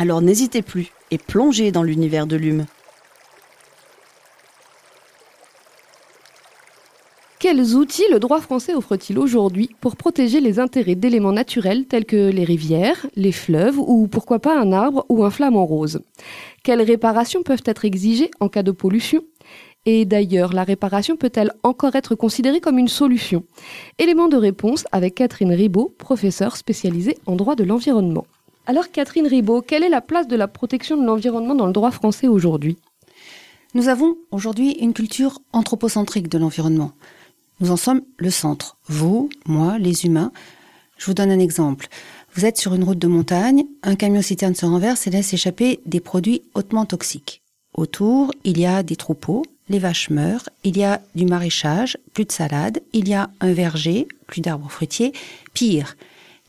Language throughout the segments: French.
Alors n'hésitez plus et plongez dans l'univers de l'hume. Quels outils le droit français offre-t-il aujourd'hui pour protéger les intérêts d'éléments naturels tels que les rivières, les fleuves ou pourquoi pas un arbre ou un flamant rose? Quelles réparations peuvent être exigées en cas de pollution? Et d'ailleurs, la réparation peut-elle encore être considérée comme une solution? Élément de réponse avec Catherine Ribaud, professeure spécialisée en droit de l'environnement. Alors Catherine Ribaud, quelle est la place de la protection de l'environnement dans le droit français aujourd'hui? Nous avons aujourd'hui une culture anthropocentrique de l'environnement. Nous en sommes le centre. Vous, moi, les humains. Je vous donne un exemple. Vous êtes sur une route de montagne, un camion citerne se renverse et laisse échapper des produits hautement toxiques. Autour, il y a des troupeaux, les vaches meurent, il y a du maraîchage, plus de salade, il y a un verger, plus d'arbres fruitiers. Pire,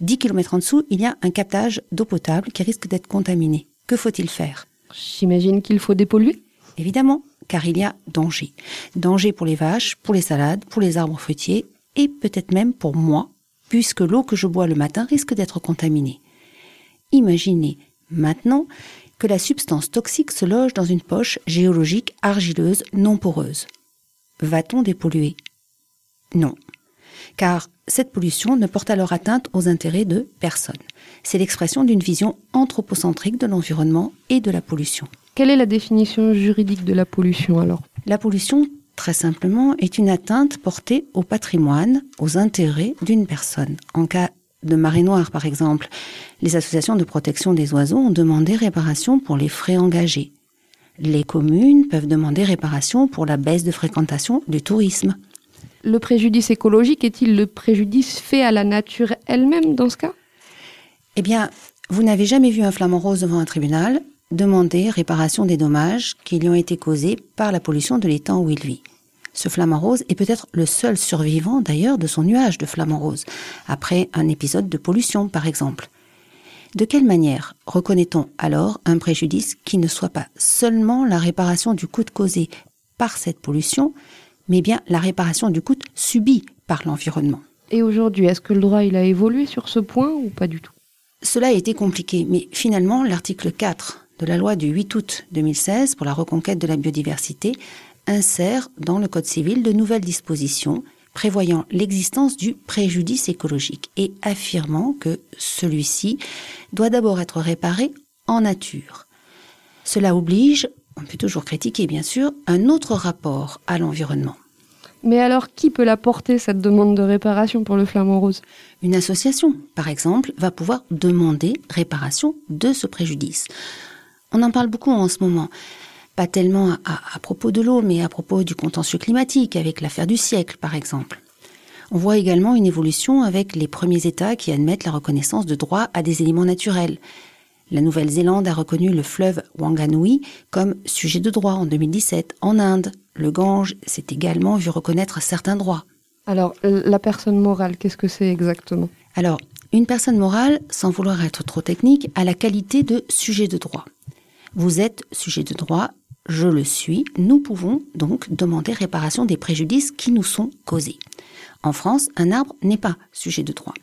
10 km en dessous, il y a un captage d'eau potable qui risque d'être contaminé. Que faut-il faire? J'imagine qu'il faut dépolluer? Évidemment, car il y a danger. Danger pour les vaches, pour les salades, pour les arbres fruitiers et peut-être même pour moi, puisque l'eau que je bois le matin risque d'être contaminée. Imaginez maintenant que la substance toxique se loge dans une poche géologique argileuse non poreuse. Va-t-on dépolluer? Non. Car cette pollution ne porte alors atteinte aux intérêts de personne. C'est l'expression d'une vision anthropocentrique de l'environnement et de la pollution. Quelle est la définition juridique de la pollution alors? La pollution, très simplement, est une atteinte portée au patrimoine, aux intérêts d'une personne. En cas de marée noire, par exemple, les associations de protection des oiseaux ont demandé réparation pour les frais engagés. Les communes peuvent demander réparation pour la baisse de fréquentation du tourisme. Le préjudice écologique est-il le préjudice fait à la nature elle-même dans ce cas? Eh bien, vous n'avez jamais vu un flamant rose devant un tribunal demander réparation des dommages qui lui ont été causés par la pollution de l'étang où il vit. Ce flamant rose est peut-être le seul survivant d'ailleurs de son nuage de flamant rose, après un épisode de pollution par exemple. De quelle manière reconnaît-on alors un préjudice qui ne soit pas seulement la réparation du coût causé par cette pollution, mais bien la réparation du coût subi par l'environnement Et aujourd'hui, est-ce que le droit il a évolué sur ce point ou pas du tout? Cela a été compliqué, mais finalement l'article 4 de la loi du 8 août 2016 pour la reconquête de la biodiversité insère dans le Code civil de nouvelles dispositions prévoyant l'existence du préjudice écologique et affirmant que celui-ci doit d'abord être réparé en nature. Cela oblige, on peut toujours critiquer bien sûr, un autre rapport à l'environnement. Mais alors, qui peut la porter, cette demande de réparation pour le flamant rose? Une association, par exemple, va pouvoir demander réparation de ce préjudice. On en parle beaucoup en ce moment pas tellement à, propos de l'eau, mais à propos du contentieux climatique, avec l'affaire du siècle, par exemple. On voit également une évolution avec les premiers États qui admettent la reconnaissance de droit à des éléments naturels. La Nouvelle-Zélande a reconnu le fleuve Wanganui comme sujet de droit en 2017. En Inde, le Gange s'est également vu reconnaître certains droits. Alors, la personne morale, qu'est-ce que c'est exactement? Alors, une personne morale, sans vouloir être trop technique, a la qualité de sujet de droit. Vous êtes sujet de droit je le suis, nous pouvons donc demander réparation des préjudices qui nous sont causés. En France, un arbre n'est pas sujet de droit.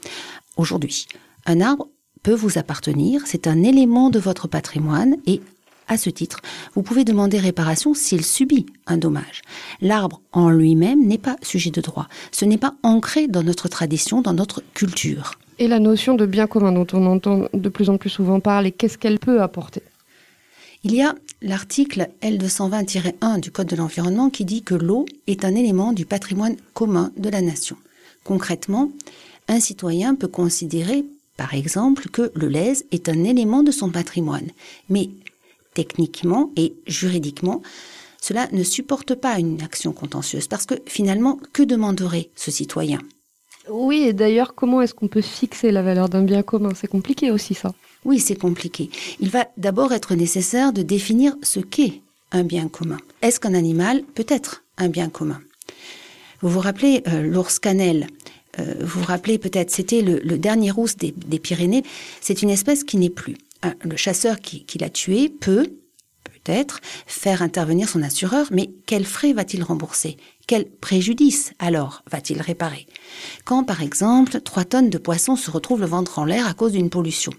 Aujourd'hui, un arbre peut vous appartenir, c'est un élément de votre patrimoine et à ce titre, vous pouvez demander réparation s'il subit un dommage. L'arbre en lui-même n'est pas sujet de droit. Ce n'est pas ancré dans notre tradition, dans notre culture. Et la notion de bien commun dont on entend de plus en plus souvent parler, qu'est-ce qu'elle peut apporter? Il y a l'article L220-1 du Code de l'environnement qui dit que l'eau est un élément du patrimoine commun de la nation. Concrètement, un citoyen peut considérer, par exemple, que le lèse est un élément de son patrimoine. Mais techniquement et juridiquement, cela ne supporte pas une action contentieuse parce que finalement, que demanderait ce citoyen? Oui, et d'ailleurs, comment est-ce qu'on peut fixer la valeur d'un bien commun? C'est compliqué aussi ça. Oui, c'est compliqué. Il va d'abord être nécessaire de définir ce qu'est un bien commun. Est-ce qu'un animal peut être un bien commun? Vous vous rappelez euh, l'ours cannelle? Euh, vous vous rappelez peut-être, c'était le, dernier ours des, Pyrénées. C'est une espèce qui n'est plus. le chasseur qui, qui l'a tué peut, peut-être, faire intervenir son assureur, mais quels frais va-t-il rembourser? Quel préjudice, alors, va-t-il réparer? Quand, par exemple, trois tonnes de poissons se retrouvent le ventre en l'air à cause d'une pollution?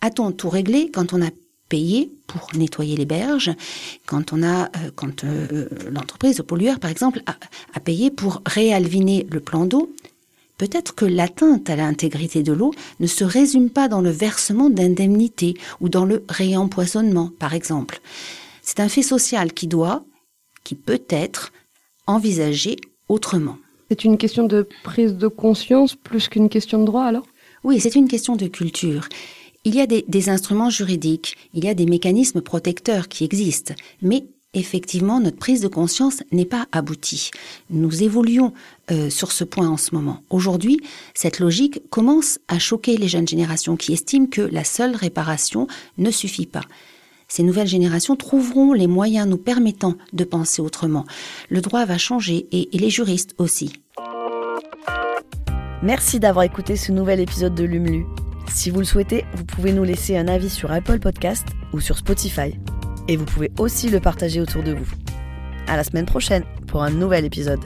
A-t-on tout réglé quand on a payé pour nettoyer les berges, quand on a, euh, quand euh, l'entreprise, le pollueur par exemple, a, a, payé pour réalviner le plan d'eau, peut-être que l'atteinte à l'intégrité de l'eau ne se résume pas dans le versement d'indemnités ou dans le réempoisonnement, par exemple. C'est un fait social qui doit, qui peut être, envisagé autrement. C'est une question de prise de conscience plus qu'une question de droit alors? Oui, c'est une question de culture. Il y a des, des, instruments juridiques, il y a des mécanismes protecteurs qui existent, mais effectivement, notre prise de conscience n'est pas aboutie. Nous évoluons euh, sur ce point en ce moment. Aujourd'hui, cette logique commence à choquer les jeunes générations qui estiment que la seule réparation ne suffit pas. Ces nouvelles générations trouveront les moyens nous permettant de penser autrement. Le droit va changer et, et les juristes aussi. Merci d'avoir écouté ce nouvel épisode de Lumlu. Si vous le souhaitez, vous pouvez nous laisser un avis sur Apple Podcast ou sur Spotify et vous pouvez aussi le partager autour de vous. À la semaine prochaine pour un nouvel épisode.